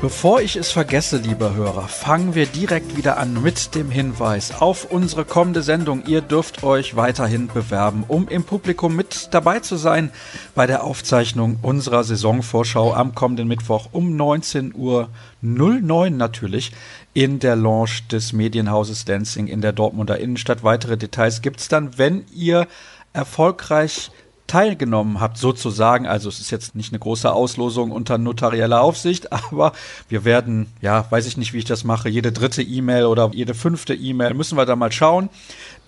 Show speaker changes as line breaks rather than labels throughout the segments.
Bevor ich es vergesse, lieber Hörer, fangen wir direkt wieder an mit dem Hinweis auf unsere kommende Sendung. Ihr dürft euch weiterhin bewerben, um im Publikum mit dabei zu sein bei der Aufzeichnung unserer Saisonvorschau am kommenden Mittwoch um 19.09 Uhr natürlich in der Lounge des Medienhauses Dancing in der Dortmunder Innenstadt. Weitere Details gibt's dann, wenn ihr erfolgreich teilgenommen habt, sozusagen. Also es ist jetzt nicht eine große Auslosung unter notarieller Aufsicht, aber wir werden, ja, weiß ich nicht, wie ich das mache, jede dritte E-Mail oder jede fünfte E-Mail, müssen wir da mal schauen.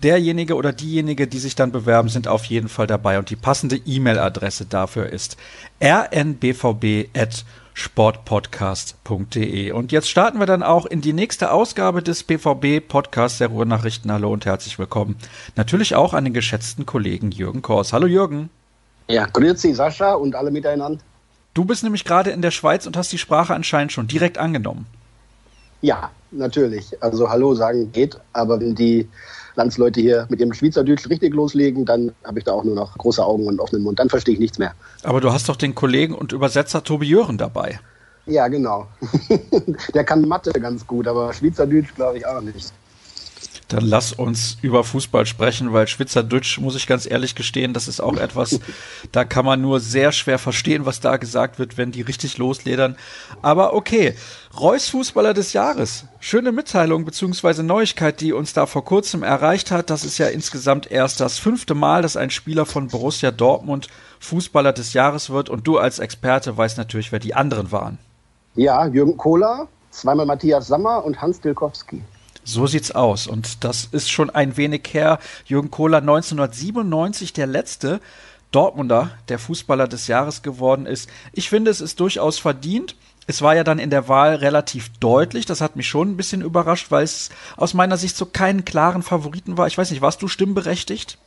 Derjenige oder diejenige, die sich dann bewerben, sind auf jeden Fall dabei und die passende E-Mail-Adresse dafür ist rnbvb@ sportpodcast.de. Und jetzt starten wir dann auch in die nächste Ausgabe des BVB Podcasts der Ruhrnachrichten. Hallo und herzlich willkommen. Natürlich auch an den geschätzten Kollegen Jürgen Kors. Hallo Jürgen.
Ja, grüezi Sascha und alle miteinander.
Du bist nämlich gerade in der Schweiz und hast die Sprache anscheinend schon direkt angenommen.
Ja, natürlich. Also Hallo sagen geht, aber wenn die Landsleute hier mit ihrem Schweizerdeutsch richtig loslegen, dann habe ich da auch nur noch große Augen und offenen Mund. Dann verstehe ich nichts mehr.
Aber du hast doch den Kollegen und Übersetzer Tobi Jören dabei.
Ja, genau. Der kann Mathe ganz gut, aber Schweizerdeutsch glaube ich auch nicht.
Dann lass uns über Fußball sprechen, weil Schweizerdeutsch, muss ich ganz ehrlich gestehen, das ist auch etwas, da kann man nur sehr schwer verstehen, was da gesagt wird, wenn die richtig losledern. Aber okay, Reus Fußballer des Jahres. Schöne Mitteilung bzw. Neuigkeit, die uns da vor kurzem erreicht hat. Das ist ja insgesamt erst das fünfte Mal, dass ein Spieler von Borussia Dortmund Fußballer des Jahres wird. Und du als Experte weißt natürlich, wer die anderen waren.
Ja, Jürgen Kohler, zweimal Matthias Sammer und Hans Dilkowski.
So sieht's aus. Und das ist schon ein wenig her. Jürgen Kohler 1997 der letzte Dortmunder, der Fußballer des Jahres geworden ist. Ich finde, es ist durchaus verdient. Es war ja dann in der Wahl relativ deutlich. Das hat mich schon ein bisschen überrascht, weil es aus meiner Sicht so keinen klaren Favoriten war. Ich weiß nicht, warst du stimmberechtigt?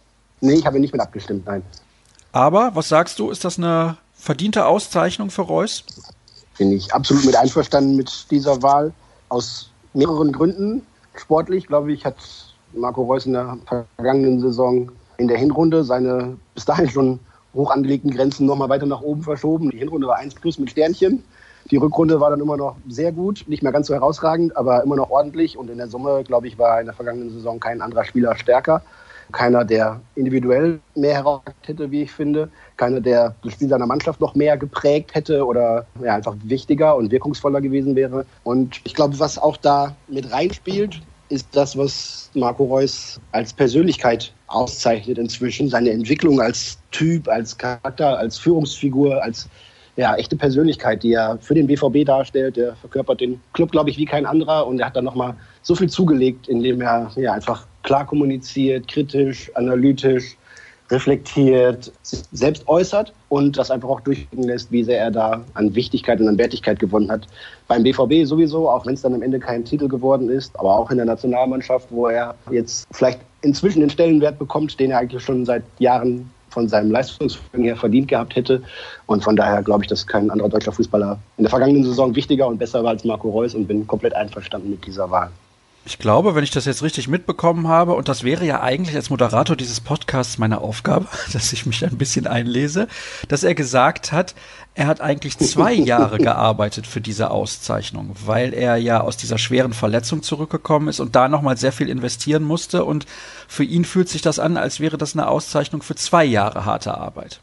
Nee, ich habe nicht mit abgestimmt, nein.
Aber was sagst du, ist das eine verdiente Auszeichnung für Reus?
Bin ich absolut mit einverstanden mit dieser Wahl. Aus mehreren Gründen sportlich, glaube ich, hat Marco Reus in der vergangenen Saison in der Hinrunde seine bis dahin schon hoch angelegten Grenzen nochmal weiter nach oben verschoben. Die Hinrunde war 1 plus mit Sternchen. Die Rückrunde war dann immer noch sehr gut, nicht mehr ganz so herausragend, aber immer noch ordentlich. Und in der Summe, glaube ich, war in der vergangenen Saison kein anderer Spieler stärker. Keiner, der individuell mehr herausragt hätte, wie ich finde. Keiner, der das Spiel seiner Mannschaft noch mehr geprägt hätte oder ja, einfach wichtiger und wirkungsvoller gewesen wäre. Und ich glaube, was auch da mit reinspielt, ist das, was Marco Reus als Persönlichkeit auszeichnet inzwischen. Seine Entwicklung als Typ, als Charakter, als Führungsfigur, als ja, echte Persönlichkeit, die er für den BVB darstellt. Der verkörpert den Club, glaube ich, wie kein anderer. Und er hat dann nochmal so viel zugelegt, indem er ja, einfach klar kommuniziert, kritisch, analytisch, reflektiert, sich selbst äußert und das einfach auch durchgehen lässt, wie sehr er da an Wichtigkeit und an Wertigkeit gewonnen hat. Beim BVB sowieso, auch wenn es dann am Ende kein Titel geworden ist, aber auch in der Nationalmannschaft, wo er jetzt vielleicht inzwischen den Stellenwert bekommt, den er eigentlich schon seit Jahren von seinem Leistungsvermögen her verdient gehabt hätte. Und von daher glaube ich, dass kein anderer deutscher Fußballer in der vergangenen Saison wichtiger und besser war als Marco Reus und bin komplett einverstanden mit dieser Wahl.
Ich glaube, wenn ich das jetzt richtig mitbekommen habe, und das wäre ja eigentlich als Moderator dieses Podcasts meine Aufgabe, dass ich mich ein bisschen einlese, dass er gesagt hat, er hat eigentlich zwei Jahre gearbeitet für diese Auszeichnung, weil er ja aus dieser schweren Verletzung zurückgekommen ist und da nochmal sehr viel investieren musste. Und für ihn fühlt sich das an, als wäre das eine Auszeichnung für zwei Jahre harte Arbeit.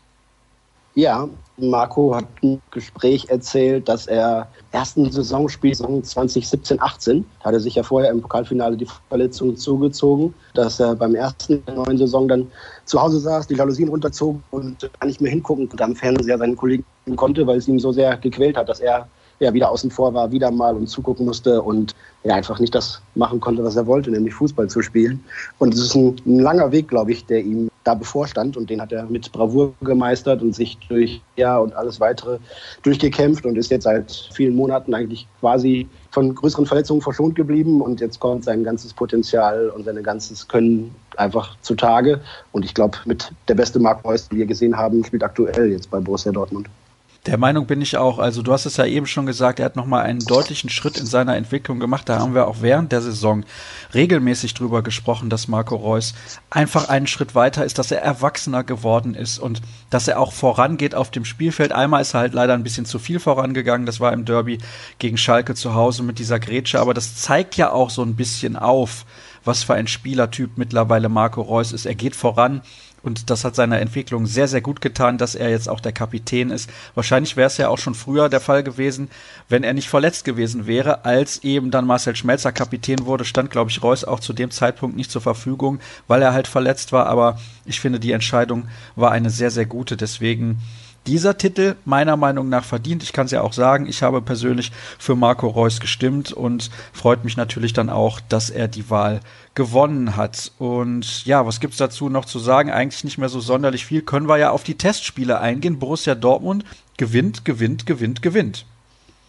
Ja, Marco hat im Gespräch erzählt, dass er ersten Saisonspiel 2017-18 hat er sich ja vorher im Pokalfinale die Verletzung zugezogen, dass er beim ersten neuen Saison dann zu Hause saß, die Jalousien runterzog und gar nicht mehr hingucken und am Fernseher seinen Kollegen konnte, weil es ihm so sehr gequält hat, dass er ja wieder außen vor war, wieder mal und zugucken musste und ja einfach nicht das machen konnte, was er wollte, nämlich Fußball zu spielen. Und es ist ein, ein langer Weg, glaube ich, der ihm da bevorstand und den hat er mit Bravour gemeistert und sich durch ja und alles weitere durchgekämpft und ist jetzt seit vielen Monaten eigentlich quasi von größeren Verletzungen verschont geblieben und jetzt kommt sein ganzes Potenzial und sein ganzes Können einfach zutage und ich glaube mit der beste Mark Reus, den wir gesehen haben, spielt aktuell jetzt bei Borussia Dortmund.
Der Meinung bin ich auch. Also du hast es ja eben schon gesagt, er hat nochmal einen deutlichen Schritt in seiner Entwicklung gemacht. Da haben wir auch während der Saison regelmäßig drüber gesprochen, dass Marco Reus einfach einen Schritt weiter ist, dass er erwachsener geworden ist und dass er auch vorangeht auf dem Spielfeld. Einmal ist er halt leider ein bisschen zu viel vorangegangen. Das war im Derby gegen Schalke zu Hause mit dieser Grätsche. Aber das zeigt ja auch so ein bisschen auf, was für ein Spielertyp mittlerweile Marco Reus ist. Er geht voran und das hat seiner Entwicklung sehr, sehr gut getan, dass er jetzt auch der Kapitän ist. Wahrscheinlich wäre es ja auch schon früher der Fall gewesen, wenn er nicht verletzt gewesen wäre, als eben dann Marcel Schmelzer Kapitän wurde, stand, glaube ich, Reus auch zu dem Zeitpunkt nicht zur Verfügung, weil er halt verletzt war. Aber ich finde, die Entscheidung war eine sehr, sehr gute. Deswegen dieser Titel meiner Meinung nach verdient. Ich kann es ja auch sagen, ich habe persönlich für Marco Reus gestimmt und freut mich natürlich dann auch, dass er die Wahl gewonnen hat. Und ja, was gibt's dazu noch zu sagen? Eigentlich nicht mehr so sonderlich viel. Können wir ja auf die Testspiele eingehen. Borussia Dortmund gewinnt, gewinnt, gewinnt, gewinnt.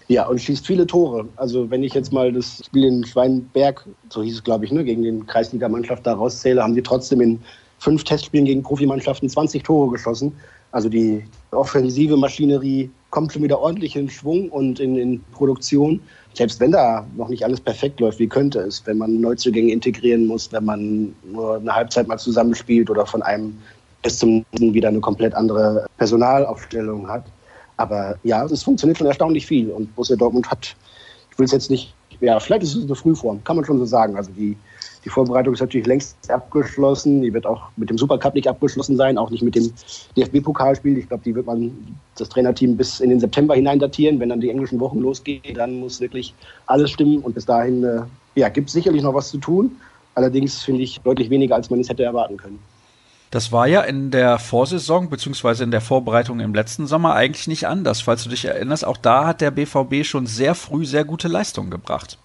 Ja, und schießt viele Tore. Also wenn ich jetzt mal das Spiel in Schweinberg, so hieß es glaube ich, ne, gegen den Kreisligamannschaft da rauszähle, haben sie trotzdem in fünf Testspielen gegen Profimannschaften 20 Tore geschossen. Also die offensive Maschinerie kommt schon wieder ordentlich in Schwung und in, in Produktion. Selbst wenn da noch nicht alles perfekt läuft, wie könnte es, wenn man Neuzugänge integrieren muss, wenn man nur eine Halbzeit mal zusammenspielt oder von einem bis zum nächsten wieder eine komplett andere Personalaufstellung hat. Aber ja, es funktioniert schon erstaunlich viel und Borussia Dortmund hat, ich will es jetzt nicht, ja, vielleicht ist es eine Frühform, kann man schon so sagen. Also die die Vorbereitung ist natürlich längst abgeschlossen. Die wird auch mit dem Supercup nicht abgeschlossen sein, auch nicht mit dem DFB-Pokalspiel. Ich glaube, die wird man das Trainerteam bis in den September hinein datieren. Wenn dann die englischen Wochen losgehen, dann muss wirklich alles stimmen. Und bis dahin äh, ja, gibt es sicherlich noch was zu tun. Allerdings finde ich deutlich weniger, als man es hätte erwarten können.
Das war ja in der Vorsaison beziehungsweise in der Vorbereitung im letzten Sommer eigentlich nicht anders. Falls du dich erinnerst, auch da hat der BVB schon sehr früh sehr gute Leistungen gebracht.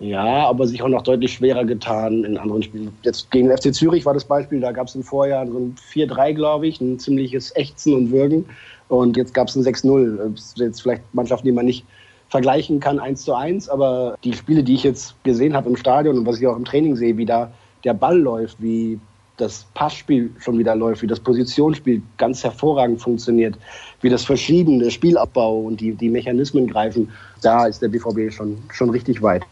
Ja, aber sich auch noch deutlich schwerer getan in anderen Spielen. Jetzt gegen FC Zürich war das Beispiel, da gab es im Vorjahr so ein 4-3, glaube ich, ein ziemliches Ächzen und Würgen. Und jetzt gab es ein 6-0. Jetzt vielleicht Mannschaften, die man nicht vergleichen kann, 1 zu 1. Aber die Spiele, die ich jetzt gesehen habe im Stadion und was ich auch im Training sehe, wie da der Ball läuft, wie das Passspiel schon wieder läuft, wie das Positionsspiel ganz hervorragend funktioniert, wie das verschiedene Spielabbau und die, die Mechanismen greifen, da ist der BVB schon, schon richtig weit.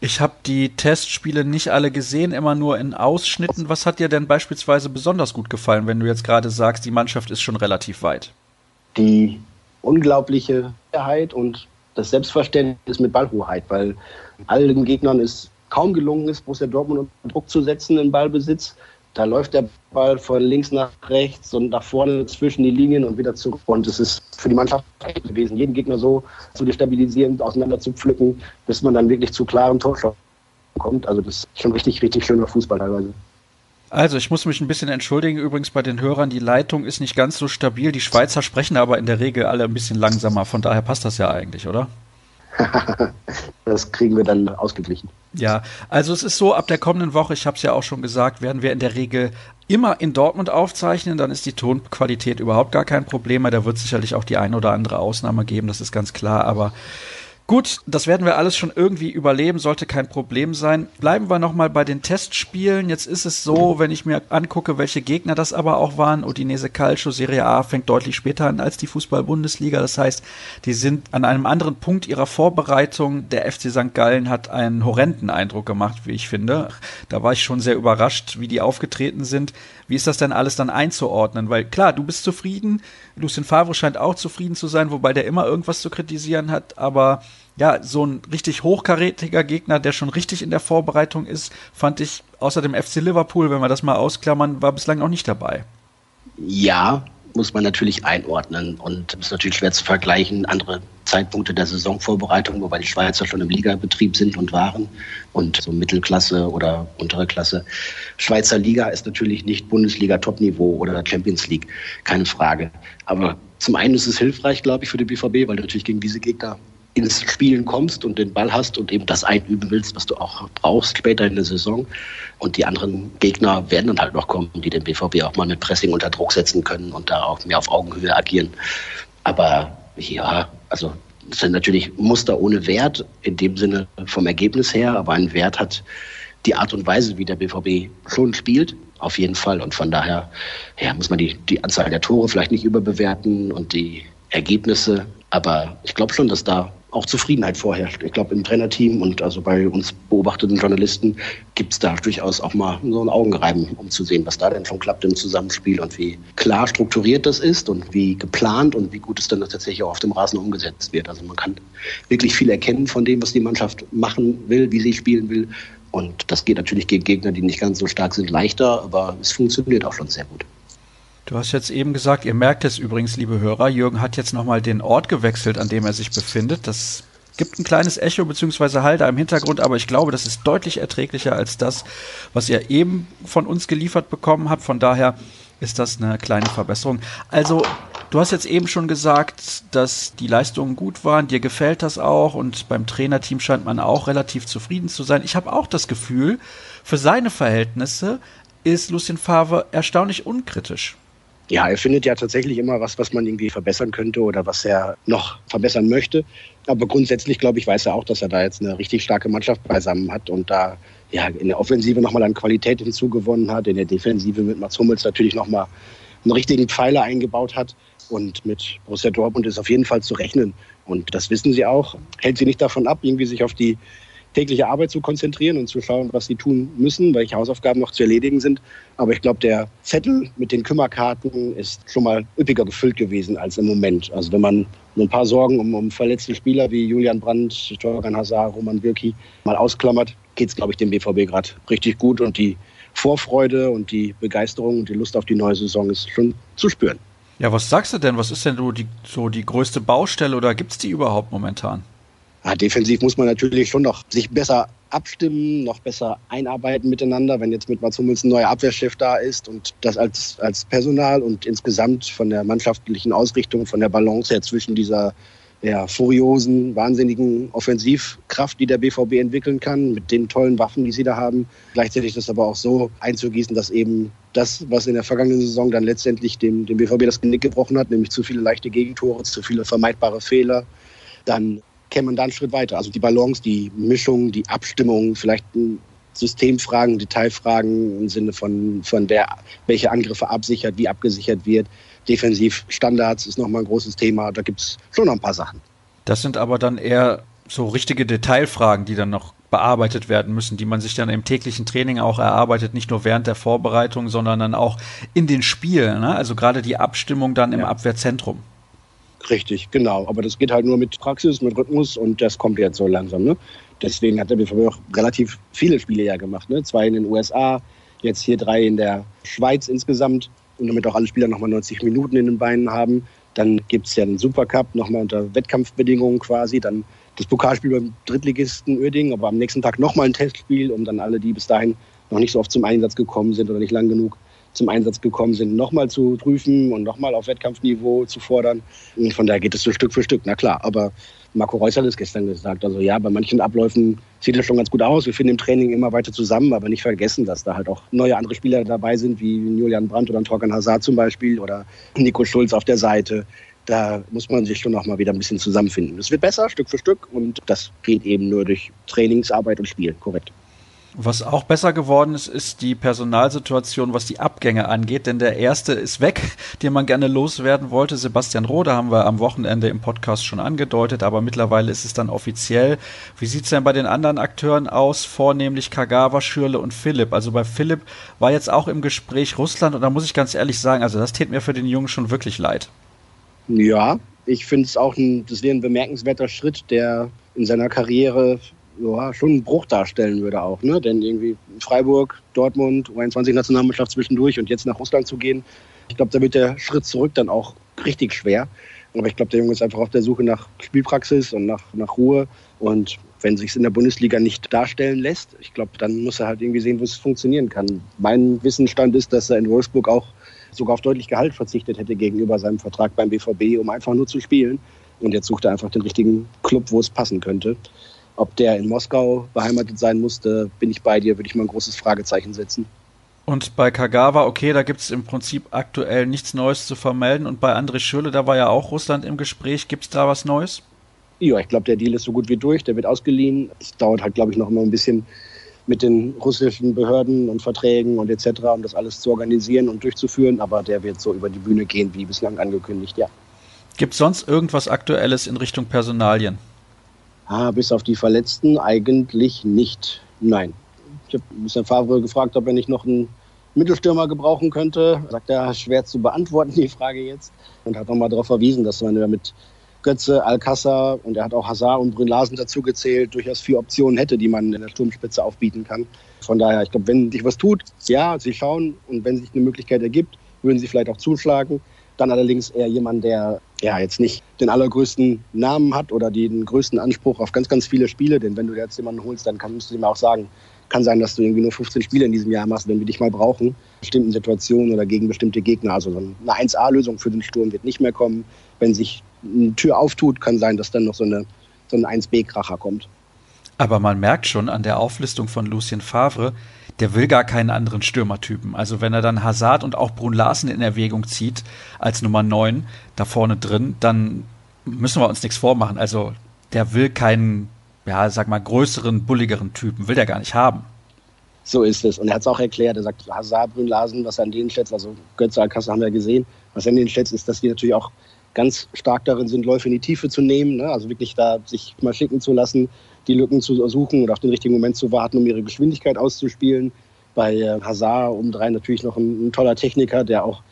Ich habe die Testspiele nicht alle gesehen, immer nur in Ausschnitten. Was hat dir denn beispielsweise besonders gut gefallen, wenn du jetzt gerade sagst, die Mannschaft ist schon relativ weit?
Die unglaubliche Sicherheit und das Selbstverständnis mit Ballhoheit, weil allen Gegnern es kaum gelungen ist, Borussia Dortmund unter Druck zu setzen im Ballbesitz. Da läuft der Ball von links nach rechts und nach vorne zwischen die Linien und wieder zurück. Und es ist für die Mannschaft gewesen, jeden Gegner so zu destabilisieren, auseinander zu pflücken, bis man dann wirklich zu klaren Torschancen kommt. Also das ist schon richtig, richtig schöner Fußball teilweise.
Also, ich muss mich ein bisschen entschuldigen. Übrigens bei den Hörern, die Leitung ist nicht ganz so stabil. Die Schweizer sprechen aber in der Regel alle ein bisschen langsamer. Von daher passt das ja eigentlich, oder?
das kriegen wir dann ausgeglichen.
Ja, also es ist so, ab der kommenden Woche, ich habe es ja auch schon gesagt, werden wir in der Regel immer in Dortmund aufzeichnen, dann ist die Tonqualität überhaupt gar kein Problem mehr. Da wird sicherlich auch die eine oder andere Ausnahme geben, das ist ganz klar, aber Gut, das werden wir alles schon irgendwie überleben, sollte kein Problem sein. Bleiben wir nochmal bei den Testspielen. Jetzt ist es so, wenn ich mir angucke, welche Gegner das aber auch waren. Udinese Calcio Serie A fängt deutlich später an als die Fußball-Bundesliga. Das heißt, die sind an einem anderen Punkt ihrer Vorbereitung. Der FC St. Gallen hat einen horrenden Eindruck gemacht, wie ich finde. Da war ich schon sehr überrascht, wie die aufgetreten sind. Wie ist das denn alles dann einzuordnen? Weil klar, du bist zufrieden, Lucien Favre scheint auch zufrieden zu sein, wobei der immer irgendwas zu kritisieren hat, aber ja, so ein richtig hochkarätiger Gegner, der schon richtig in der Vorbereitung ist, fand ich außer dem FC Liverpool, wenn wir das mal ausklammern, war bislang noch nicht dabei.
Ja, muss man natürlich einordnen und ist natürlich schwer zu vergleichen. Andere Zeitpunkte der Saisonvorbereitung, wobei die Schweizer schon im Ligabetrieb sind und waren und so Mittelklasse oder untere Klasse. Schweizer Liga ist natürlich nicht Bundesliga Topniveau oder Champions League, keine Frage. Aber zum einen ist es hilfreich, glaube ich, für den BVB, weil natürlich gegen diese Gegner ins Spielen kommst und den Ball hast und eben das einüben willst, was du auch brauchst später in der Saison. Und die anderen Gegner werden dann halt noch kommen, die den BVB auch mal mit Pressing unter Druck setzen können und da auch mehr auf Augenhöhe agieren. Aber ja, also es sind natürlich Muster ohne Wert in dem Sinne vom Ergebnis her, aber ein Wert hat die Art und Weise, wie der BVB schon spielt, auf jeden Fall. Und von daher ja, muss man die, die Anzahl der Tore vielleicht nicht überbewerten und die Ergebnisse. Aber ich glaube schon, dass da auch Zufriedenheit vorherrscht. Ich glaube, im Trainerteam und also bei uns beobachteten Journalisten gibt es da durchaus auch mal so ein Augenreiben, um zu sehen, was da denn schon klappt im Zusammenspiel und wie klar strukturiert das ist und wie geplant und wie gut es dann tatsächlich auch auf dem Rasen umgesetzt wird. Also man kann wirklich viel erkennen von dem, was die Mannschaft machen will, wie sie spielen will. Und das geht natürlich gegen Gegner, die nicht ganz so stark sind, leichter, aber es funktioniert auch schon sehr gut.
Du hast jetzt eben gesagt, ihr merkt es übrigens, liebe Hörer, Jürgen hat jetzt nochmal den Ort gewechselt, an dem er sich befindet. Das gibt ein kleines Echo bzw. Halt im Hintergrund, aber ich glaube, das ist deutlich erträglicher als das, was ihr eben von uns geliefert bekommen habt. Von daher ist das eine kleine Verbesserung. Also, du hast jetzt eben schon gesagt, dass die Leistungen gut waren, dir gefällt das auch und beim Trainerteam scheint man auch relativ zufrieden zu sein. Ich habe auch das Gefühl, für seine Verhältnisse ist Lucien Favre erstaunlich unkritisch.
Ja, er findet ja tatsächlich immer was, was man irgendwie verbessern könnte oder was er noch verbessern möchte. Aber grundsätzlich, glaube ich, weiß er auch, dass er da jetzt eine richtig starke Mannschaft beisammen hat und da ja, in der Offensive nochmal an Qualität hinzugewonnen hat, in der Defensive mit Mats Hummels natürlich nochmal einen richtigen Pfeiler eingebaut hat. Und mit Borussia Dortmund ist auf jeden Fall zu rechnen. Und das wissen sie auch. Hält sie nicht davon ab, irgendwie sich auf die tägliche Arbeit zu konzentrieren und zu schauen, was sie tun müssen, welche Hausaufgaben noch zu erledigen sind. Aber ich glaube, der Zettel mit den Kümmerkarten ist schon mal üppiger gefüllt gewesen als im Moment. Also wenn man nur ein paar Sorgen um, um verletzte Spieler wie Julian Brandt, Torgan Hazard, Roman Birki mal ausklammert, geht es, glaube ich, dem BVB gerade richtig gut und die Vorfreude und die Begeisterung und die Lust auf die neue Saison ist schon zu spüren.
Ja, was sagst du denn? Was ist denn so die, so die größte Baustelle oder gibt es die überhaupt momentan?
Ja, defensiv muss man natürlich schon noch sich besser abstimmen, noch besser einarbeiten miteinander, wenn jetzt mit Mats Hummels ein neuer Abwehrchef da ist und das als, als Personal und insgesamt von der mannschaftlichen Ausrichtung, von der Balance her zwischen dieser ja, furiosen, wahnsinnigen Offensivkraft, die der BVB entwickeln kann, mit den tollen Waffen, die sie da haben. Gleichzeitig das aber auch so einzugießen, dass eben das, was in der vergangenen Saison dann letztendlich dem, dem BVB das Genick gebrochen hat, nämlich zu viele leichte Gegentore, zu viele vermeidbare Fehler, dann käme man da einen Schritt weiter. Also die Balance, die Mischung, die Abstimmung, vielleicht Systemfragen, Detailfragen im Sinne von, von wer welche Angriffe absichert, wie abgesichert wird. Defensivstandards ist nochmal ein großes Thema. Da gibt es schon noch ein paar Sachen.
Das sind aber dann eher so richtige Detailfragen, die dann noch bearbeitet werden müssen, die man sich dann im täglichen Training auch erarbeitet, nicht nur während der Vorbereitung, sondern dann auch in den Spielen. Ne? Also gerade die Abstimmung dann im ja. Abwehrzentrum.
Richtig, genau. Aber das geht halt nur mit Praxis, mit Rhythmus und das kommt jetzt so langsam. Ne? Deswegen hat der BVB auch relativ viele Spiele ja gemacht. Ne? Zwei in den USA, jetzt hier drei in der Schweiz insgesamt. Und damit auch alle Spieler nochmal 90 Minuten in den Beinen haben. Dann gibt es ja den Supercup, nochmal unter Wettkampfbedingungen quasi. Dann das Pokalspiel beim Drittligisten Uerdingen, aber am nächsten Tag nochmal ein Testspiel, um dann alle, die bis dahin noch nicht so oft zum Einsatz gekommen sind oder nicht lang genug, zum Einsatz gekommen sind, nochmal zu prüfen und nochmal auf Wettkampfniveau zu fordern. Und von daher geht es so Stück für Stück, na klar. Aber Marco Reus hat es gestern gesagt. Also ja, bei manchen Abläufen sieht es schon ganz gut aus. Wir finden im Training immer weiter zusammen, aber nicht vergessen, dass da halt auch neue andere Spieler dabei sind, wie Julian Brandt oder Torgan Hazard zum Beispiel oder Nico Schulz auf der Seite. Da muss man sich schon noch mal wieder ein bisschen zusammenfinden. Es wird besser, Stück für Stück, und das geht eben nur durch Trainingsarbeit und Spiel, korrekt.
Was auch besser geworden ist, ist die Personalsituation, was die Abgänge angeht, denn der erste ist weg, den man gerne loswerden wollte. Sebastian Rode haben wir am Wochenende im Podcast schon angedeutet, aber mittlerweile ist es dann offiziell. Wie sieht's denn bei den anderen Akteuren aus, vornehmlich Kagawa, Schürle und Philipp? Also bei Philipp war jetzt auch im Gespräch Russland und da muss ich ganz ehrlich sagen, also das tät mir für den Jungen schon wirklich leid.
Ja, ich finde es auch ein, das wäre ein bemerkenswerter Schritt, der in seiner Karriere ja, schon einen Bruch darstellen würde auch. Ne? Denn irgendwie Freiburg, Dortmund, U21-Nationalmannschaft zwischendurch und jetzt nach Russland zu gehen, ich glaube, da wird der Schritt zurück dann auch richtig schwer. Aber ich glaube, der Junge ist einfach auf der Suche nach Spielpraxis und nach, nach Ruhe. Und wenn sich in der Bundesliga nicht darstellen lässt, ich glaube, dann muss er halt irgendwie sehen, wo es funktionieren kann. Mein Wissensstand ist, dass er in Wolfsburg auch sogar auf deutlich Gehalt verzichtet hätte gegenüber seinem Vertrag beim BVB, um einfach nur zu spielen. Und jetzt sucht er einfach den richtigen Club, wo es passen könnte. Ob der in Moskau beheimatet sein musste, bin ich bei dir, würde ich mal ein großes Fragezeichen setzen.
Und bei Kagawa, okay, da gibt es im Prinzip aktuell nichts Neues zu vermelden. Und bei André Schürle, da war ja auch Russland im Gespräch. Gibt es da was Neues?
Ja, ich glaube, der Deal ist so gut wie durch. Der wird ausgeliehen. Es dauert halt, glaube ich, noch immer ein bisschen mit den russischen Behörden und Verträgen und etc., um das alles zu organisieren und durchzuführen. Aber der wird so über die Bühne gehen, wie bislang angekündigt, ja.
Gibt es sonst irgendwas Aktuelles in Richtung Personalien?
Ah, bis auf die Verletzten eigentlich nicht. Nein. Ich habe Mr. Favre gefragt, ob er nicht noch einen Mittelstürmer gebrauchen könnte. Sagt er, schwer zu beantworten, die Frage jetzt. Und hat nochmal darauf verwiesen, dass man ja mit Götze, Alcázar und er hat auch Hazard und Brünn Larsen dazu gezählt, durchaus vier Optionen hätte, die man in der Sturmspitze aufbieten kann. Von daher, ich glaube, wenn sich was tut, ja, sie schauen und wenn sich eine Möglichkeit ergibt, würden sie vielleicht auch zuschlagen. Dann allerdings eher jemand, der ja jetzt nicht den allergrößten Namen hat oder den größten Anspruch auf ganz, ganz viele Spiele. Denn wenn du jetzt jemanden holst, dann kannst du ihm auch sagen, kann sein, dass du irgendwie nur 15 Spiele in diesem Jahr machst, wenn wir dich mal brauchen, bestimmten Situationen oder gegen bestimmte Gegner. Also eine 1A-Lösung für den Sturm wird nicht mehr kommen. Wenn sich eine Tür auftut, kann sein, dass dann noch so, eine, so ein 1B-Kracher kommt.
Aber man merkt schon an der Auflistung von Lucien Favre, der will gar keinen anderen Stürmertypen. Also wenn er dann Hazard und auch Brun Larsen in Erwägung zieht als Nummer 9 da vorne drin, dann müssen wir uns nichts vormachen. Also der will keinen, ja, sag mal, größeren, bulligeren Typen, will der gar nicht haben.
So ist es. Und er hat es auch erklärt. Er sagt, Hazard, Brun Larsen, was er an denen schätzt, also Götze, Alcázar haben wir gesehen, was er an denen schätzt, ist, dass die natürlich auch ganz stark darin sind, Läufe in die Tiefe zu nehmen, ne? also wirklich da sich mal schicken zu lassen, die Lücken zu suchen und auf den richtigen Moment zu warten, um ihre Geschwindigkeit auszuspielen. Bei äh, Hazard obendrein natürlich noch ein, ein, toller Techniker, der auch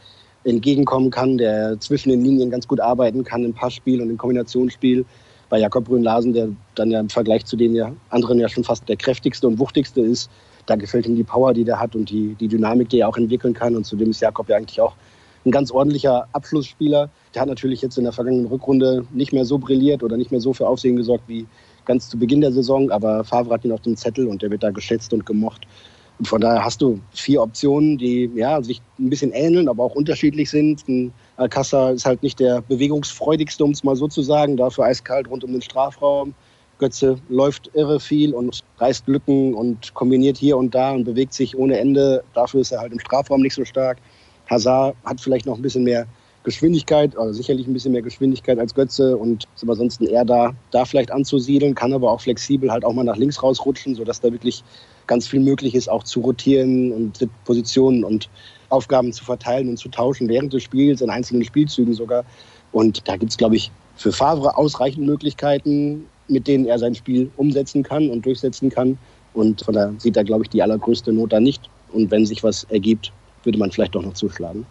entgegenkommen kann, der zwischen den Linien ganz gut arbeiten kann im Passspiel und im Kombinationsspiel. Bei Jakob Brünn-Larsen, der dann ja im Vergleich zu den anderen ja schon fast der kräftigste und wuchtigste ist, da gefällt ihm die Power, die der hat und die, die Dynamik, die er auch entwickeln kann. Und zudem ist Jakob ja eigentlich auch ein ganz ordentlicher Abschlussspieler. Der hat natürlich jetzt in der vergangenen Rückrunde nicht mehr so brilliert oder nicht mehr so für Aufsehen gesorgt wie ganz zu Beginn der Saison, aber Favre hat ihn auf dem Zettel und der wird da geschätzt und gemocht. Und von daher hast du vier Optionen, die ja, sich ein bisschen ähneln, aber auch unterschiedlich sind. Ein Alcázar ist halt nicht der bewegungsfreudigste, um es mal so zu sagen, dafür eiskalt rund um den Strafraum. Götze läuft irre viel und reißt Lücken und kombiniert hier und da und bewegt sich ohne Ende. Dafür ist er halt im Strafraum nicht so stark. Hazard hat vielleicht noch ein bisschen mehr Geschwindigkeit, also sicherlich ein bisschen mehr Geschwindigkeit als Götze und ist aber sonst eher da, da vielleicht anzusiedeln, kann aber auch flexibel halt auch mal nach links rausrutschen, sodass da wirklich ganz viel möglich ist, auch zu rotieren und Positionen und Aufgaben zu verteilen und zu tauschen während des Spiels, in einzelnen Spielzügen sogar. Und da gibt es, glaube ich, für Favre ausreichend Möglichkeiten, mit denen er sein Spiel umsetzen kann und durchsetzen kann. Und von daher sieht er, glaube ich, die allergrößte Not da nicht. Und wenn sich was ergibt, würde man vielleicht doch noch zuschlagen.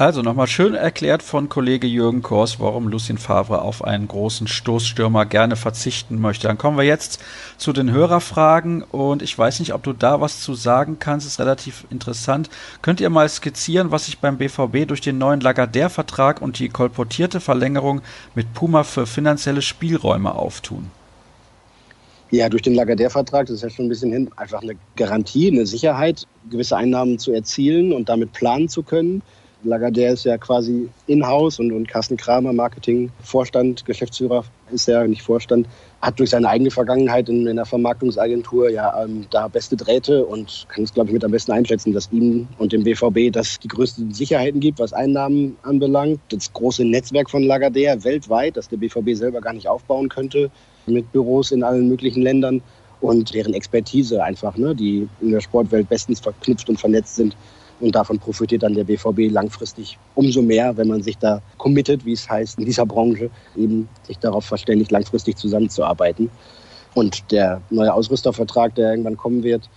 Also nochmal schön erklärt von Kollege Jürgen Kors, warum Lucien Favre auf einen großen Stoßstürmer gerne verzichten möchte. Dann kommen wir jetzt zu den Hörerfragen und ich weiß nicht, ob du da was zu sagen kannst, ist relativ interessant. Könnt ihr mal skizzieren, was sich beim BVB durch den neuen Lagardère-Vertrag und die kolportierte Verlängerung mit Puma für finanzielle Spielräume auftun?
Ja, durch den Lagardère-Vertrag, das ist ja schon ein bisschen hin, einfach eine Garantie, eine Sicherheit, gewisse Einnahmen zu erzielen und damit planen zu können. Lagardère ist ja quasi in-house und, und Carsten Kramer, Marketing-Vorstand, Geschäftsführer ist ja nicht Vorstand, hat durch seine eigene Vergangenheit in, in einer Vermarktungsagentur ja ähm, da beste Drähte und kann es, glaube ich, mit am besten einschätzen, dass ihm und dem BVB das die größten Sicherheiten gibt, was Einnahmen anbelangt. Das große Netzwerk von Lagardère weltweit, das der BVB selber gar nicht aufbauen könnte, mit Büros in allen möglichen Ländern und deren Expertise einfach, ne, die in der Sportwelt bestens verknüpft und vernetzt sind. Und davon profitiert dann der BVB langfristig umso mehr, wenn man sich da committet, wie es heißt, in dieser Branche, eben sich darauf verständigt, langfristig zusammenzuarbeiten. Und der neue Ausrüstervertrag, der irgendwann kommen wird,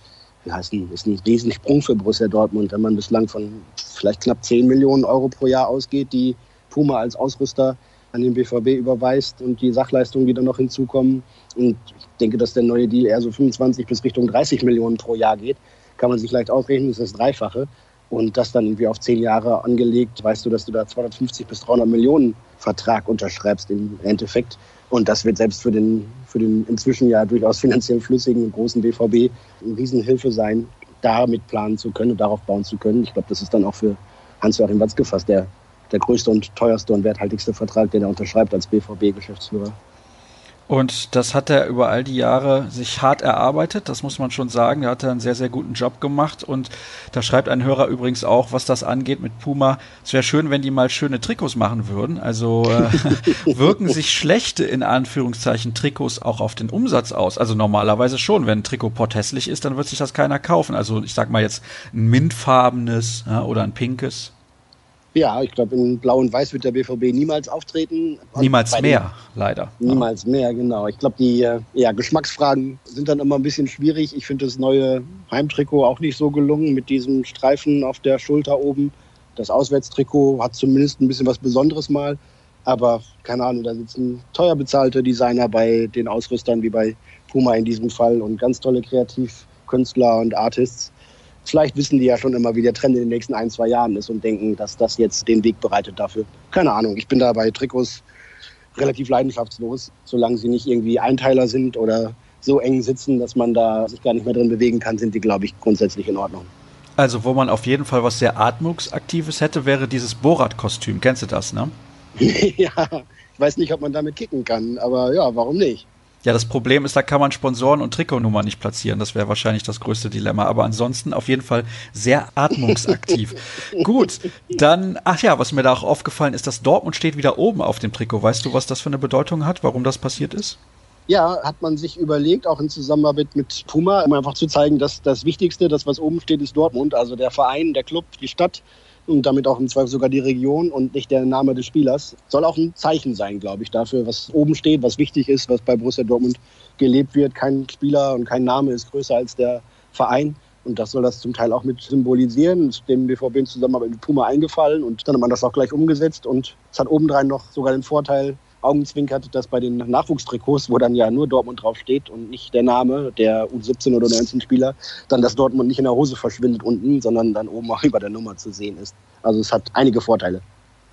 ist ein, ist ein Riesensprung für Borussia Dortmund, wenn man bislang von vielleicht knapp 10 Millionen Euro pro Jahr ausgeht, die Puma als Ausrüster an den BVB überweist und die Sachleistungen, die dann noch hinzukommen. Und ich denke, dass der neue Deal eher so 25 bis Richtung 30 Millionen pro Jahr geht. Kann man sich leicht ausrechnen, das ist das Dreifache und das dann irgendwie auf zehn Jahre angelegt, weißt du, dass du da 250 bis 300 Millionen Vertrag unterschreibst im Endeffekt. Und das wird selbst für den, für den inzwischen ja durchaus finanziell flüssigen und großen BVB eine Riesenhilfe sein, damit planen zu können und darauf bauen zu können. Ich glaube, das ist dann auch für Hans-Joachim Watzke fast der, der größte und teuerste und werthaltigste Vertrag, den er unterschreibt als BVB-Geschäftsführer.
Und das hat er über all die Jahre sich hart erarbeitet, das muss man schon sagen. Er hat einen sehr, sehr guten Job gemacht. Und da schreibt ein Hörer übrigens auch, was das angeht mit Puma. Es wäre schön, wenn die mal schöne Trikots machen würden. Also äh, wirken sich schlechte, in Anführungszeichen, Trikots auch auf den Umsatz aus. Also normalerweise schon. Wenn ein Trikot hässlich ist, dann wird sich das keiner kaufen. Also ich sag mal jetzt ein mintfarbenes ja, oder ein pinkes.
Ja, ich glaube, in Blau und Weiß wird der BVB niemals auftreten.
Niemals mehr, leider.
Niemals mehr, genau. Ich glaube, die äh, ja, Geschmacksfragen sind dann immer ein bisschen schwierig. Ich finde das neue Heimtrikot auch nicht so gelungen mit diesem Streifen auf der Schulter oben. Das Auswärtstrikot hat zumindest ein bisschen was Besonderes mal. Aber keine Ahnung, da sitzen teuer bezahlte Designer bei den Ausrüstern wie bei Puma in diesem Fall und ganz tolle Kreativkünstler und Artists Vielleicht wissen die ja schon immer, wie der Trend in den nächsten ein, zwei Jahren ist und denken, dass das jetzt den Weg bereitet dafür. Keine Ahnung. Ich bin da bei Trikots relativ leidenschaftslos, solange sie nicht irgendwie Einteiler sind oder so eng sitzen, dass man da sich gar nicht mehr drin bewegen kann, sind die, glaube ich, grundsätzlich in Ordnung.
Also, wo man auf jeden Fall was sehr Atmungsaktives hätte, wäre dieses Borat-Kostüm. Kennst du das, ne?
ja, ich weiß nicht, ob man damit kicken kann, aber ja, warum nicht?
Ja, das Problem ist, da kann man Sponsoren und Trikotnummer nicht platzieren. Das wäre wahrscheinlich das größte Dilemma. Aber ansonsten auf jeden Fall sehr atmungsaktiv. Gut, dann, ach ja, was mir da auch aufgefallen ist, dass Dortmund steht wieder oben auf dem Trikot. Weißt du, was das für eine Bedeutung hat, warum das passiert ist?
Ja, hat man sich überlegt, auch in Zusammenarbeit mit Puma, um einfach zu zeigen, dass das Wichtigste, das was oben steht, ist Dortmund. Also der Verein, der Club, die Stadt und damit auch im Zweifel sogar die Region und nicht der Name des Spielers. Soll auch ein Zeichen sein, glaube ich, dafür, was oben steht, was wichtig ist, was bei Borussia Dortmund gelebt wird. Kein Spieler und kein Name ist größer als der Verein. Und das soll das zum Teil auch mit symbolisieren. Ist dem BVB in Zusammenarbeit mit Puma eingefallen und dann hat man das auch gleich umgesetzt. Und es hat obendrein noch sogar den Vorteil, augenzwinkert, dass bei den Nachwuchstrikots, wo dann ja nur Dortmund draufsteht und nicht der Name der U17 oder 19 Spieler, dann das Dortmund nicht in der Hose verschwindet unten, sondern dann oben auch über der Nummer zu sehen ist. Also es hat einige Vorteile.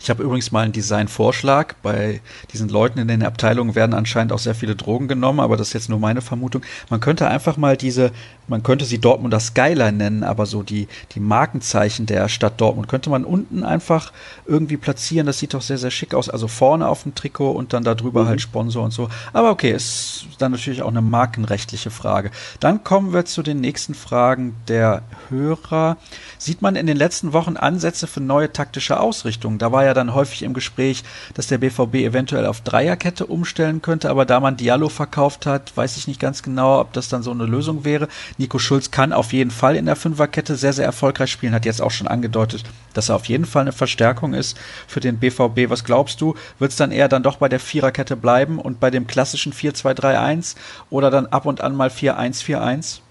Ich habe übrigens mal einen Designvorschlag. Bei diesen Leuten in den Abteilungen werden anscheinend auch sehr viele Drogen genommen, aber das ist jetzt nur meine Vermutung. Man könnte einfach mal diese, man könnte sie Dortmunder Skyline nennen, aber so die, die Markenzeichen der Stadt Dortmund könnte man unten einfach irgendwie platzieren. Das sieht doch sehr, sehr schick aus. Also vorne auf dem Trikot und dann darüber mhm. halt Sponsor und so. Aber okay, ist dann natürlich auch eine markenrechtliche Frage. Dann kommen wir zu den nächsten Fragen der Hörer. Sieht man in den letzten Wochen Ansätze für neue taktische Ausrichtungen? Da war ja dann häufig im Gespräch, dass der BVB eventuell auf Dreierkette umstellen könnte, aber da man Diallo verkauft hat, weiß ich nicht ganz genau, ob das dann so eine Lösung wäre. Nico Schulz kann auf jeden Fall in der Fünferkette sehr, sehr erfolgreich spielen, hat jetzt auch schon angedeutet, dass er auf jeden Fall eine Verstärkung ist für den BVB. Was glaubst du, wird es dann eher dann doch bei der Viererkette bleiben und bei dem klassischen 4-2-3-1 oder dann ab und an mal 4-1-4-1?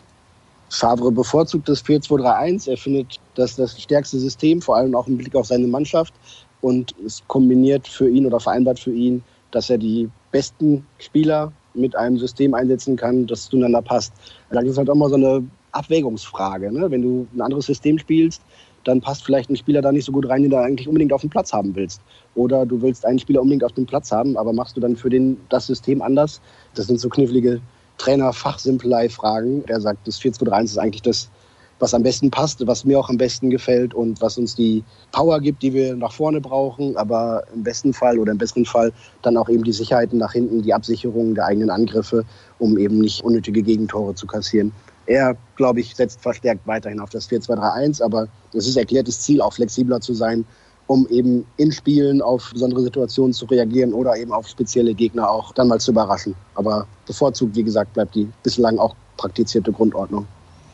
Favre bevorzugt das 4-2-3-1. Er findet das das stärkste System, vor allem auch im Blick auf seine Mannschaft und es kombiniert für ihn oder vereinbart für ihn, dass er die besten Spieler mit einem System einsetzen kann, das zueinander passt. Das ist halt auch mal so eine Abwägungsfrage. Ne? Wenn du ein anderes System spielst, dann passt vielleicht ein Spieler da nicht so gut rein, den du eigentlich unbedingt auf dem Platz haben willst. Oder du willst einen Spieler unbedingt auf dem Platz haben, aber machst du dann für den das System anders? Das sind so knifflige Trainer-Fachsimpelei-Fragen. Er sagt, das 4-2-3-1 ist eigentlich das was am besten passt, was mir auch am besten gefällt und was uns die Power gibt, die wir nach vorne brauchen, aber im besten Fall oder im besseren Fall dann auch eben die Sicherheiten nach hinten, die Absicherung der eigenen Angriffe, um eben nicht unnötige Gegentore zu kassieren. Er, glaube ich, setzt verstärkt weiterhin auf das 4-2-3-1, aber es ist erklärtes Ziel, auch flexibler zu sein, um eben in Spielen auf besondere Situationen zu reagieren oder eben auf spezielle Gegner auch dann mal zu überraschen. Aber bevorzugt, wie gesagt, bleibt die bislang auch praktizierte Grundordnung.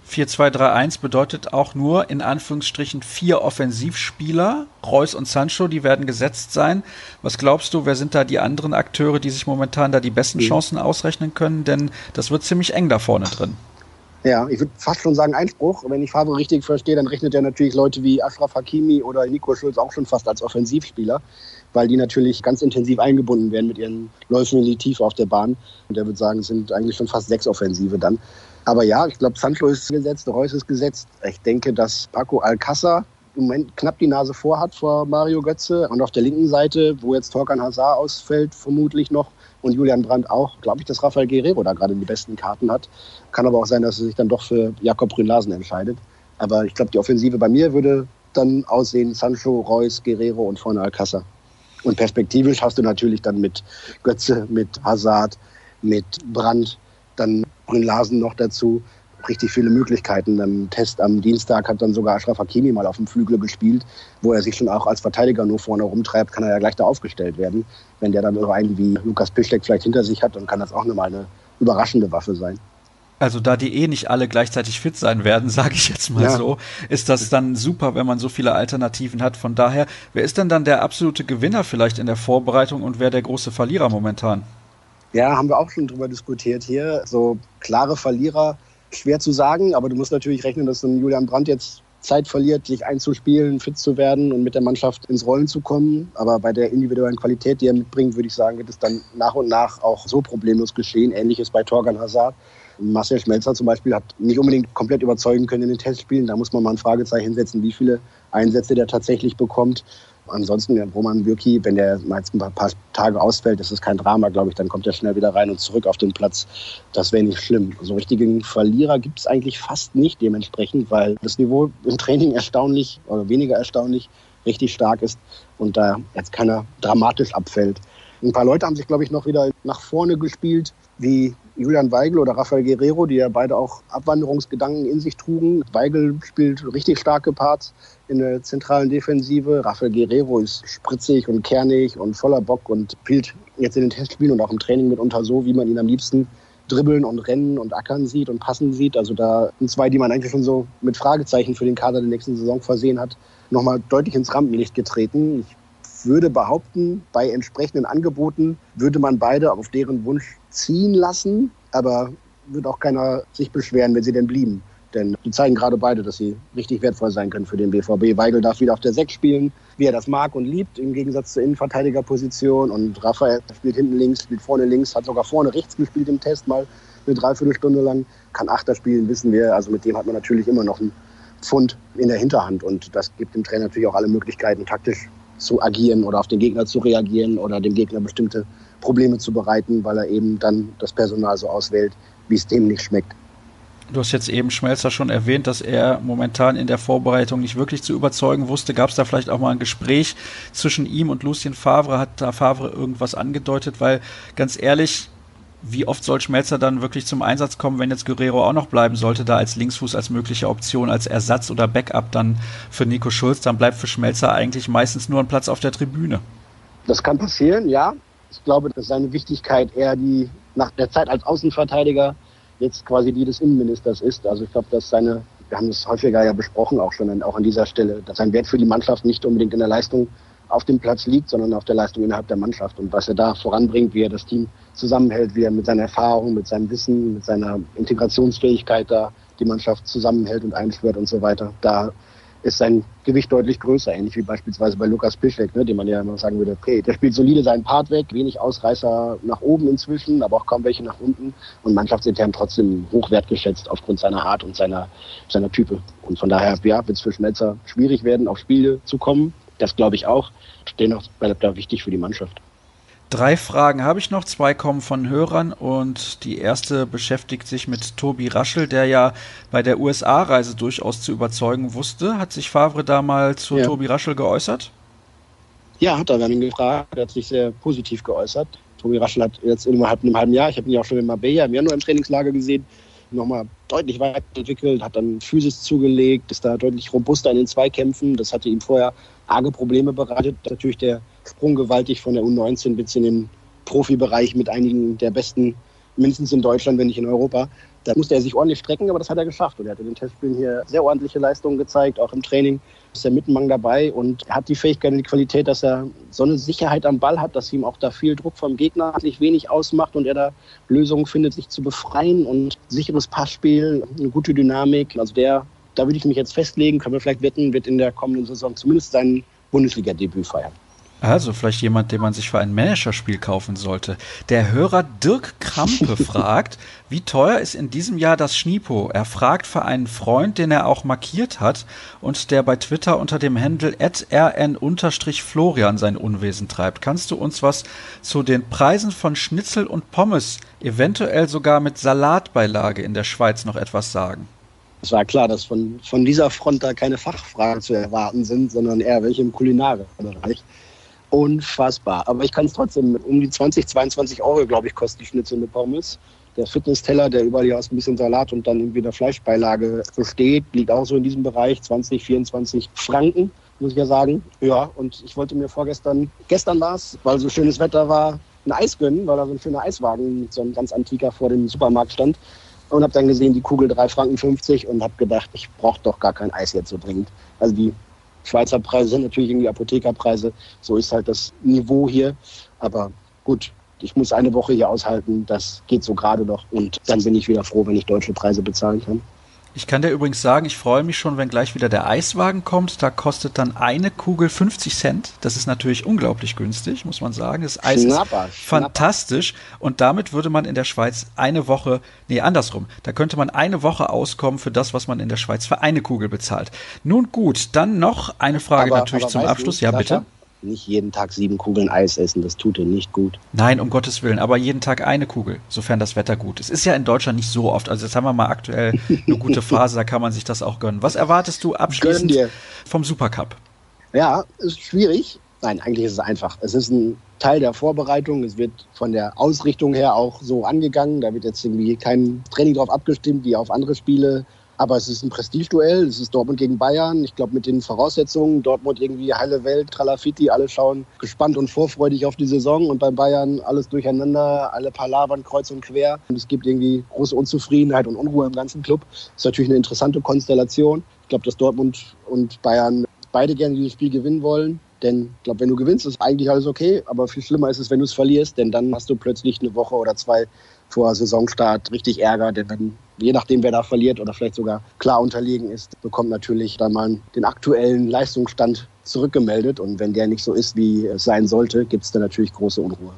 4-2-3-1 bedeutet auch nur in Anführungsstrichen vier Offensivspieler. Reus und Sancho, die werden gesetzt sein. Was glaubst du, wer sind da die anderen Akteure, die sich momentan da die besten mhm. Chancen ausrechnen können? Denn das wird ziemlich eng da vorne drin.
Ja, ich würde fast schon sagen Einspruch. Wenn ich Favre richtig verstehe, dann rechnet er natürlich Leute wie Ashraf Hakimi oder Nico Schulz auch schon fast als Offensivspieler, weil die natürlich ganz intensiv eingebunden werden mit ihren Läufen in die Tiefe auf der Bahn. Und er würde sagen, es sind eigentlich schon fast sechs Offensive dann. Aber ja, ich glaube, Sancho ist gesetzt, Reus ist gesetzt. Ich denke, dass Paco Alcázar im Moment knapp die Nase vor hat vor Mario Götze. Und auf der linken Seite, wo jetzt Torkan Hazard ausfällt, vermutlich noch, und Julian Brandt auch, glaube ich, dass Rafael Guerrero da gerade die besten Karten hat. Kann aber auch sein, dass er sich dann doch für Jakob Brünlasen entscheidet. Aber ich glaube, die Offensive bei mir würde dann aussehen Sancho, Reus, Guerrero und vorne Alcázar. Und perspektivisch hast du natürlich dann mit Götze, mit Hazard, mit Brandt dann Brünn-Larsen noch dazu. Richtig viele Möglichkeiten. Im Test am Dienstag hat dann sogar Ashraf Hakimi mal auf dem Flügel gespielt, wo er sich schon auch als Verteidiger nur vorne rumtreibt, kann er ja gleich da aufgestellt werden. Wenn der dann so einen wie Lukas Piszczek vielleicht hinter sich hat, dann kann das auch nochmal eine überraschende Waffe sein.
Also da die eh nicht alle gleichzeitig fit sein werden, sage ich jetzt mal ja. so, ist das dann super, wenn man so viele Alternativen hat. Von daher, wer ist denn dann der absolute Gewinner vielleicht in der Vorbereitung und wer der große Verlierer momentan?
Ja, haben wir auch schon drüber diskutiert hier. So klare Verlierer, schwer zu sagen, aber du musst natürlich rechnen, dass ein Julian Brandt jetzt Zeit verliert, sich einzuspielen, fit zu werden und mit der Mannschaft ins Rollen zu kommen. Aber bei der individuellen Qualität, die er mitbringt, würde ich sagen, wird es dann nach und nach auch so problemlos geschehen. Ähnliches bei Torgan Hazard. Marcel Schmelzer zum Beispiel hat nicht unbedingt komplett überzeugen können in den Testspielen. Da muss man mal ein Fragezeichen setzen, wie viele Einsätze der tatsächlich bekommt. Ansonsten, Roman Bürki, wenn der mal jetzt ein paar Tage ausfällt, das ist kein Drama, glaube ich, dann kommt er schnell wieder rein und zurück auf den Platz. Das wäre nicht schlimm. So richtigen Verlierer gibt es eigentlich fast nicht dementsprechend, weil das Niveau im Training erstaunlich oder weniger erstaunlich richtig stark ist und da jetzt keiner dramatisch abfällt. Ein paar Leute haben sich, glaube ich, noch wieder nach vorne gespielt, wie Julian Weigel oder Rafael Guerrero, die ja beide auch Abwanderungsgedanken in sich trugen. Weigel spielt richtig starke Parts in der zentralen Defensive. Rafael Guerrero ist spritzig und kernig und voller Bock und spielt jetzt in den Testspielen und auch im Training mitunter so, wie man ihn am liebsten dribbeln und rennen und ackern sieht und passen sieht. Also da sind zwei, die man eigentlich schon so mit Fragezeichen für den Kader der nächsten Saison versehen hat, nochmal deutlich ins Rampenlicht getreten. Ich würde behaupten, bei entsprechenden Angeboten würde man beide auf deren Wunsch ziehen lassen, aber würde auch keiner sich beschweren, wenn sie denn blieben. Denn die zeigen gerade beide, dass sie richtig wertvoll sein können für den BVB. Weigel darf wieder auf der 6 spielen, wie er das mag und liebt, im Gegensatz zur Innenverteidigerposition. Und Raphael spielt hinten links, spielt vorne links, hat sogar vorne rechts gespielt im Test mal eine Dreiviertelstunde lang. Kann Achter spielen, wissen wir. Also mit dem hat man natürlich immer noch einen Pfund in der Hinterhand. Und das gibt dem Trainer natürlich auch alle Möglichkeiten, taktisch zu agieren oder auf den Gegner zu reagieren oder dem Gegner bestimmte Probleme zu bereiten, weil er eben dann das Personal so auswählt, wie es dem nicht schmeckt.
Du hast jetzt eben Schmelzer schon erwähnt, dass er momentan in der Vorbereitung nicht wirklich zu überzeugen wusste. Gab es da vielleicht auch mal ein Gespräch zwischen ihm und Lucien Favre? Hat da Favre irgendwas angedeutet? Weil ganz ehrlich, wie oft soll Schmelzer dann wirklich zum Einsatz kommen, wenn jetzt Guerrero auch noch bleiben sollte, da als Linksfuß als mögliche Option, als Ersatz oder Backup dann für Nico Schulz, dann bleibt für Schmelzer eigentlich meistens nur ein Platz auf der Tribüne.
Das kann passieren, ja. Ich glaube, dass seine Wichtigkeit eher die nach der Zeit als Außenverteidiger jetzt quasi die des Innenministers ist. Also ich glaube, dass seine, wir haben es häufiger ja besprochen, auch schon auch an dieser Stelle, dass sein Wert für die Mannschaft nicht unbedingt in der Leistung auf dem Platz liegt, sondern auf der Leistung innerhalb der Mannschaft und was er da voranbringt, wie er das Team zusammenhält, wie er mit seiner Erfahrung, mit seinem Wissen, mit seiner Integrationsfähigkeit da die Mannschaft zusammenhält und einschwört und so weiter. Da ist sein Gewicht deutlich größer, ähnlich wie beispielsweise bei Lukas Piszek, ne, dem man ja immer sagen würde, okay, der spielt solide seinen Part weg, wenig Ausreißer nach oben inzwischen, aber auch kaum welche nach unten und mannschaftsintern trotzdem hoch wertgeschätzt aufgrund seiner Art und seiner, seiner Type. Und von daher ja, wird es für Schmelzer schwierig werden, auf Spiele zu kommen. Das glaube ich auch. Dennoch bleibt da wichtig für die Mannschaft.
Drei Fragen habe ich noch, zwei kommen von Hörern und die erste beschäftigt sich mit Tobi Raschel, der ja bei der USA-Reise durchaus zu überzeugen wusste. Hat sich Favre da mal zu ja. Tobi Raschel geäußert?
Ja, hat er. Wir haben ihn gefragt. Er hat sich sehr positiv geäußert. Tobi Raschel hat jetzt innerhalb einem halben Jahr, ich habe ihn ja auch schon in Marbella im Januar im Trainingslager gesehen, nochmal deutlich weiterentwickelt, hat dann Physis zugelegt, ist da deutlich robuster in den Zweikämpfen. Das hatte ihm vorher arge Probleme bereitet. Natürlich der Sprung gewaltig von der U19 bis in den Profibereich mit einigen der besten, mindestens in Deutschland, wenn nicht in Europa. Da musste er sich ordentlich strecken, aber das hat er geschafft. Und er hat in den Testspielen hier sehr ordentliche Leistungen gezeigt, auch im Training ist er mittenmang dabei und hat die Fähigkeit und die Qualität, dass er so eine Sicherheit am Ball hat, dass ihm auch da viel Druck vom Gegner sich wenig ausmacht und er da Lösungen findet, sich zu befreien und sicheres Passspiel, eine gute Dynamik. Also der, da würde ich mich jetzt festlegen, können wir vielleicht wetten, wird in der kommenden Saison zumindest sein Bundesliga-Debüt feiern.
Also vielleicht jemand, den man sich für ein Managerspiel kaufen sollte. Der Hörer Dirk Krampe fragt, wie teuer ist in diesem Jahr das Schnipo? Er fragt für einen Freund, den er auch markiert hat und der bei Twitter unter dem Handel rn-florian sein Unwesen treibt. Kannst du uns was zu den Preisen von Schnitzel und Pommes, eventuell sogar mit Salatbeilage in der Schweiz noch etwas sagen?
Es war klar, dass von, von dieser Front da keine Fachfragen zu erwarten sind, sondern eher welche im Kulinarbereich unfassbar. Aber ich kann es trotzdem, um die 20, 22 Euro, glaube ich, kostet die Schnitzel mit Pommes. Der Fitnessteller, der überall hier aus ein bisschen Salat und dann irgendwie eine Fleischbeilage besteht, liegt auch so in diesem Bereich, 20, 24 Franken, muss ich ja sagen. Ja, und ich wollte mir vorgestern, gestern war es, weil so schönes Wetter war, ein Eis gönnen, weil da so ein schöner Eiswagen, so ein ganz antiker vor dem Supermarkt stand. und habe dann gesehen, die Kugel 3 Franken 50 und habe gedacht, ich brauche doch gar kein Eis jetzt so dringend. Also die Schweizer Preise sind natürlich irgendwie Apothekerpreise. So ist halt das Niveau hier. Aber gut, ich muss eine Woche hier aushalten. Das geht so gerade noch. Und dann bin ich wieder froh, wenn ich deutsche Preise bezahlen kann.
Ich kann dir übrigens sagen, ich freue mich schon, wenn gleich wieder der Eiswagen kommt. Da kostet dann eine Kugel 50 Cent. Das ist natürlich unglaublich günstig, muss man sagen. Das Eis Schnapper, ist fantastisch. Und damit würde man in der Schweiz eine Woche, nee, andersrum. Da könnte man eine Woche auskommen für das, was man in der Schweiz für eine Kugel bezahlt. Nun gut, dann noch eine Frage aber, natürlich aber zum Abschluss. Du, ja, bitte
nicht jeden Tag sieben Kugeln Eis essen, das tut dir nicht gut.
Nein, um Gottes Willen, aber jeden Tag eine Kugel, sofern das Wetter gut ist. Ist ja in Deutschland nicht so oft. Also jetzt haben wir mal aktuell eine gute Phase, da kann man sich das auch gönnen. Was erwartest du abschließend vom Supercup?
Ja, ist schwierig. Nein, eigentlich ist es einfach. Es ist ein Teil der Vorbereitung. Es wird von der Ausrichtung her auch so angegangen. Da wird jetzt irgendwie kein Training drauf abgestimmt, wie auf andere Spiele. Aber es ist ein Prestigeduell. Es ist Dortmund gegen Bayern. Ich glaube, mit den Voraussetzungen, Dortmund irgendwie heile Welt, Tralafiti, alle schauen gespannt und vorfreudig auf die Saison. Und bei Bayern alles durcheinander, alle palavern kreuz und quer. Und es gibt irgendwie große Unzufriedenheit und Unruhe im ganzen Club. Das ist natürlich eine interessante Konstellation. Ich glaube, dass Dortmund und Bayern beide gerne dieses Spiel gewinnen wollen. Denn ich glaube, wenn du gewinnst, ist eigentlich alles okay. Aber viel schlimmer ist es, wenn du es verlierst, denn dann hast du plötzlich eine Woche oder zwei vor Saisonstart richtig Ärger. Denn wenn, je nachdem, wer da verliert oder vielleicht sogar klar unterlegen ist, bekommt natürlich dann mal den aktuellen Leistungsstand zurückgemeldet. Und wenn der nicht so ist, wie es sein sollte, gibt es dann natürlich große Unruhe.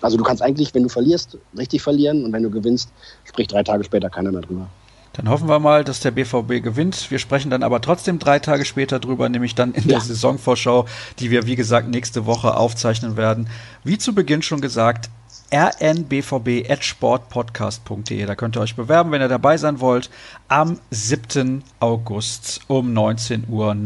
Also du kannst eigentlich, wenn du verlierst, richtig verlieren und wenn du gewinnst, spricht drei Tage später keiner mehr drüber.
Dann hoffen wir mal, dass der BVB gewinnt. Wir sprechen dann aber trotzdem drei Tage später drüber, nämlich dann in ja. der Saisonvorschau, die wir, wie gesagt, nächste Woche aufzeichnen werden. Wie zu Beginn schon gesagt, rnbvb.sportpodcast.de. Da könnt ihr euch bewerben, wenn ihr dabei sein wollt. Am 7. August um 19.09 Uhr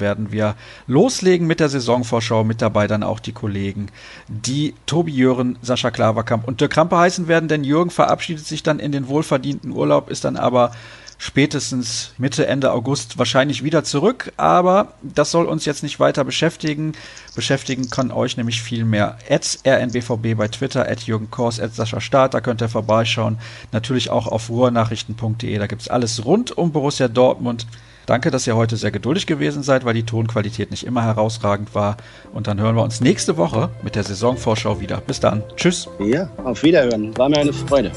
werden wir loslegen mit der Saisonvorschau. Mit dabei dann auch die Kollegen, die Tobi Jören, Sascha Klaverkamp und Dirk Krampe heißen werden, denn Jürgen verabschiedet sich dann in den wohlverdienten Urlaub, ist dann aber spätestens Mitte, Ende August wahrscheinlich wieder zurück. Aber das soll uns jetzt nicht weiter beschäftigen. Beschäftigen kann euch nämlich viel mehr. At rnbvb bei Twitter, at Jürgen Kors, at Sascha Staat, da könnt ihr vorbeischauen. Natürlich auch auf ruhrnachrichten.de, da gibt es alles rund um Borussia Dortmund. Danke, dass ihr heute sehr geduldig gewesen seid, weil die Tonqualität nicht immer herausragend war. Und dann hören wir uns nächste Woche mit der Saisonvorschau wieder. Bis dann. Tschüss.
Ja, auf Wiederhören. War mir eine Freude.